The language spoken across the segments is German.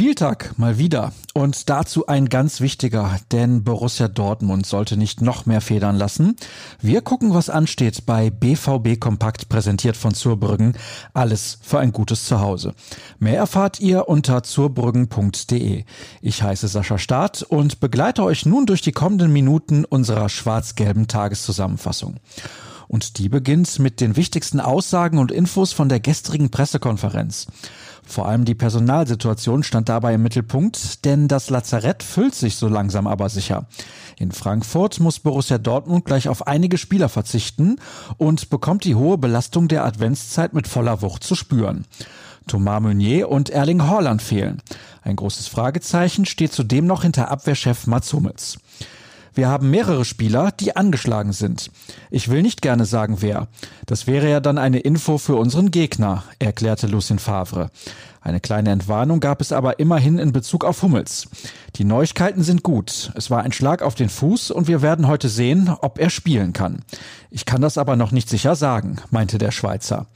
Spieltag mal wieder. Und dazu ein ganz wichtiger, denn Borussia Dortmund sollte nicht noch mehr federn lassen. Wir gucken, was ansteht bei BVB Kompakt, präsentiert von Zurbrüggen. Alles für ein gutes Zuhause. Mehr erfahrt ihr unter zurbrüggen.de. Ich heiße Sascha Staat und begleite euch nun durch die kommenden Minuten unserer schwarz-gelben Tageszusammenfassung. Und die beginnt mit den wichtigsten Aussagen und Infos von der gestrigen Pressekonferenz. Vor allem die Personalsituation stand dabei im Mittelpunkt, denn das Lazarett füllt sich so langsam aber sicher. In Frankfurt muss Borussia Dortmund gleich auf einige Spieler verzichten und bekommt die hohe Belastung der Adventszeit mit voller Wucht zu spüren. Thomas Meunier und Erling Haaland fehlen. Ein großes Fragezeichen steht zudem noch hinter Abwehrchef Mats Hummels. Wir haben mehrere Spieler, die angeschlagen sind. Ich will nicht gerne sagen, wer. Das wäre ja dann eine Info für unseren Gegner, erklärte Lucien Favre. Eine kleine Entwarnung gab es aber immerhin in Bezug auf Hummels. Die Neuigkeiten sind gut. Es war ein Schlag auf den Fuß und wir werden heute sehen, ob er spielen kann. Ich kann das aber noch nicht sicher sagen, meinte der Schweizer.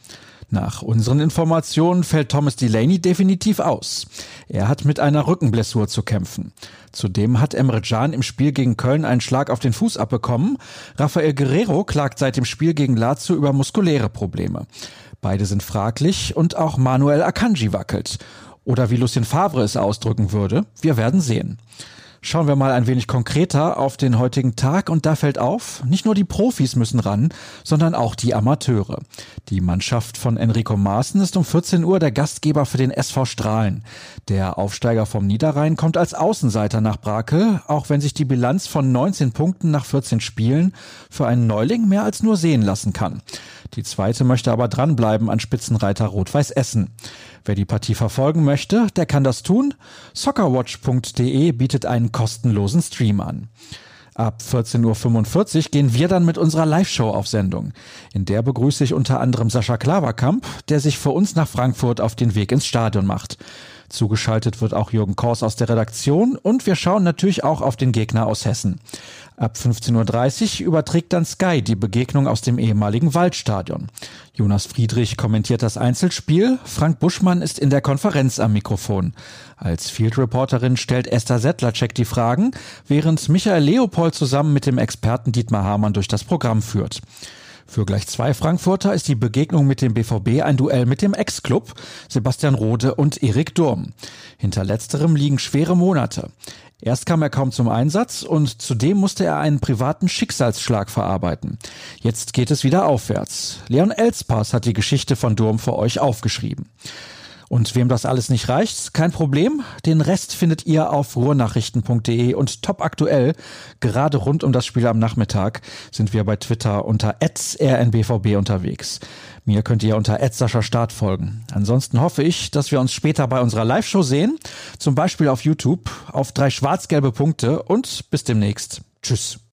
Nach unseren Informationen fällt Thomas Delaney definitiv aus. Er hat mit einer Rückenblessur zu kämpfen. Zudem hat Emre Can im Spiel gegen Köln einen Schlag auf den Fuß abbekommen. Rafael Guerrero klagt seit dem Spiel gegen Lazio über muskuläre Probleme. Beide sind fraglich und auch Manuel Akanji wackelt. Oder wie Lucien Favre es ausdrücken würde, wir werden sehen. Schauen wir mal ein wenig konkreter auf den heutigen Tag und da fällt auf, nicht nur die Profis müssen ran, sondern auch die Amateure. Die Mannschaft von Enrico Maaßen ist um 14 Uhr der Gastgeber für den SV Strahlen. Der Aufsteiger vom Niederrhein kommt als Außenseiter nach Brakel, auch wenn sich die Bilanz von 19 Punkten nach 14 Spielen für einen Neuling mehr als nur sehen lassen kann. Die zweite möchte aber dranbleiben an Spitzenreiter Rot-Weiß Essen. Wer die Partie verfolgen möchte, der kann das tun. Soccerwatch.de bietet einen kostenlosen Stream an. Ab 14.45 Uhr gehen wir dann mit unserer Live-Show auf Sendung. In der begrüße ich unter anderem Sascha Klaverkamp, der sich für uns nach Frankfurt auf den Weg ins Stadion macht. Zugeschaltet wird auch Jürgen Kors aus der Redaktion und wir schauen natürlich auch auf den Gegner aus Hessen. Ab 15.30 Uhr überträgt dann Sky die Begegnung aus dem ehemaligen Waldstadion. Jonas Friedrich kommentiert das Einzelspiel, Frank Buschmann ist in der Konferenz am Mikrofon. Als Field Reporterin stellt Esther Settlercheck die Fragen, während Michael Leopold zusammen mit dem Experten Dietmar Hamann durch das Programm führt. Für gleich zwei Frankfurter ist die Begegnung mit dem BVB ein Duell mit dem Ex-Club Sebastian Rode und Erik Durm. Hinter letzterem liegen schwere Monate. Erst kam er kaum zum Einsatz und zudem musste er einen privaten Schicksalsschlag verarbeiten. Jetzt geht es wieder aufwärts. Leon Elspass hat die Geschichte von Durm für euch aufgeschrieben. Und wem das alles nicht reicht, kein Problem. Den Rest findet ihr auf ruhrnachrichten.de und top aktuell. Gerade rund um das Spiel am Nachmittag sind wir bei Twitter unter rnbvb unterwegs. Mir könnt ihr unter Start folgen. Ansonsten hoffe ich, dass wir uns später bei unserer Live-Show sehen. Zum Beispiel auf YouTube auf drei schwarz-gelbe Punkte und bis demnächst. Tschüss.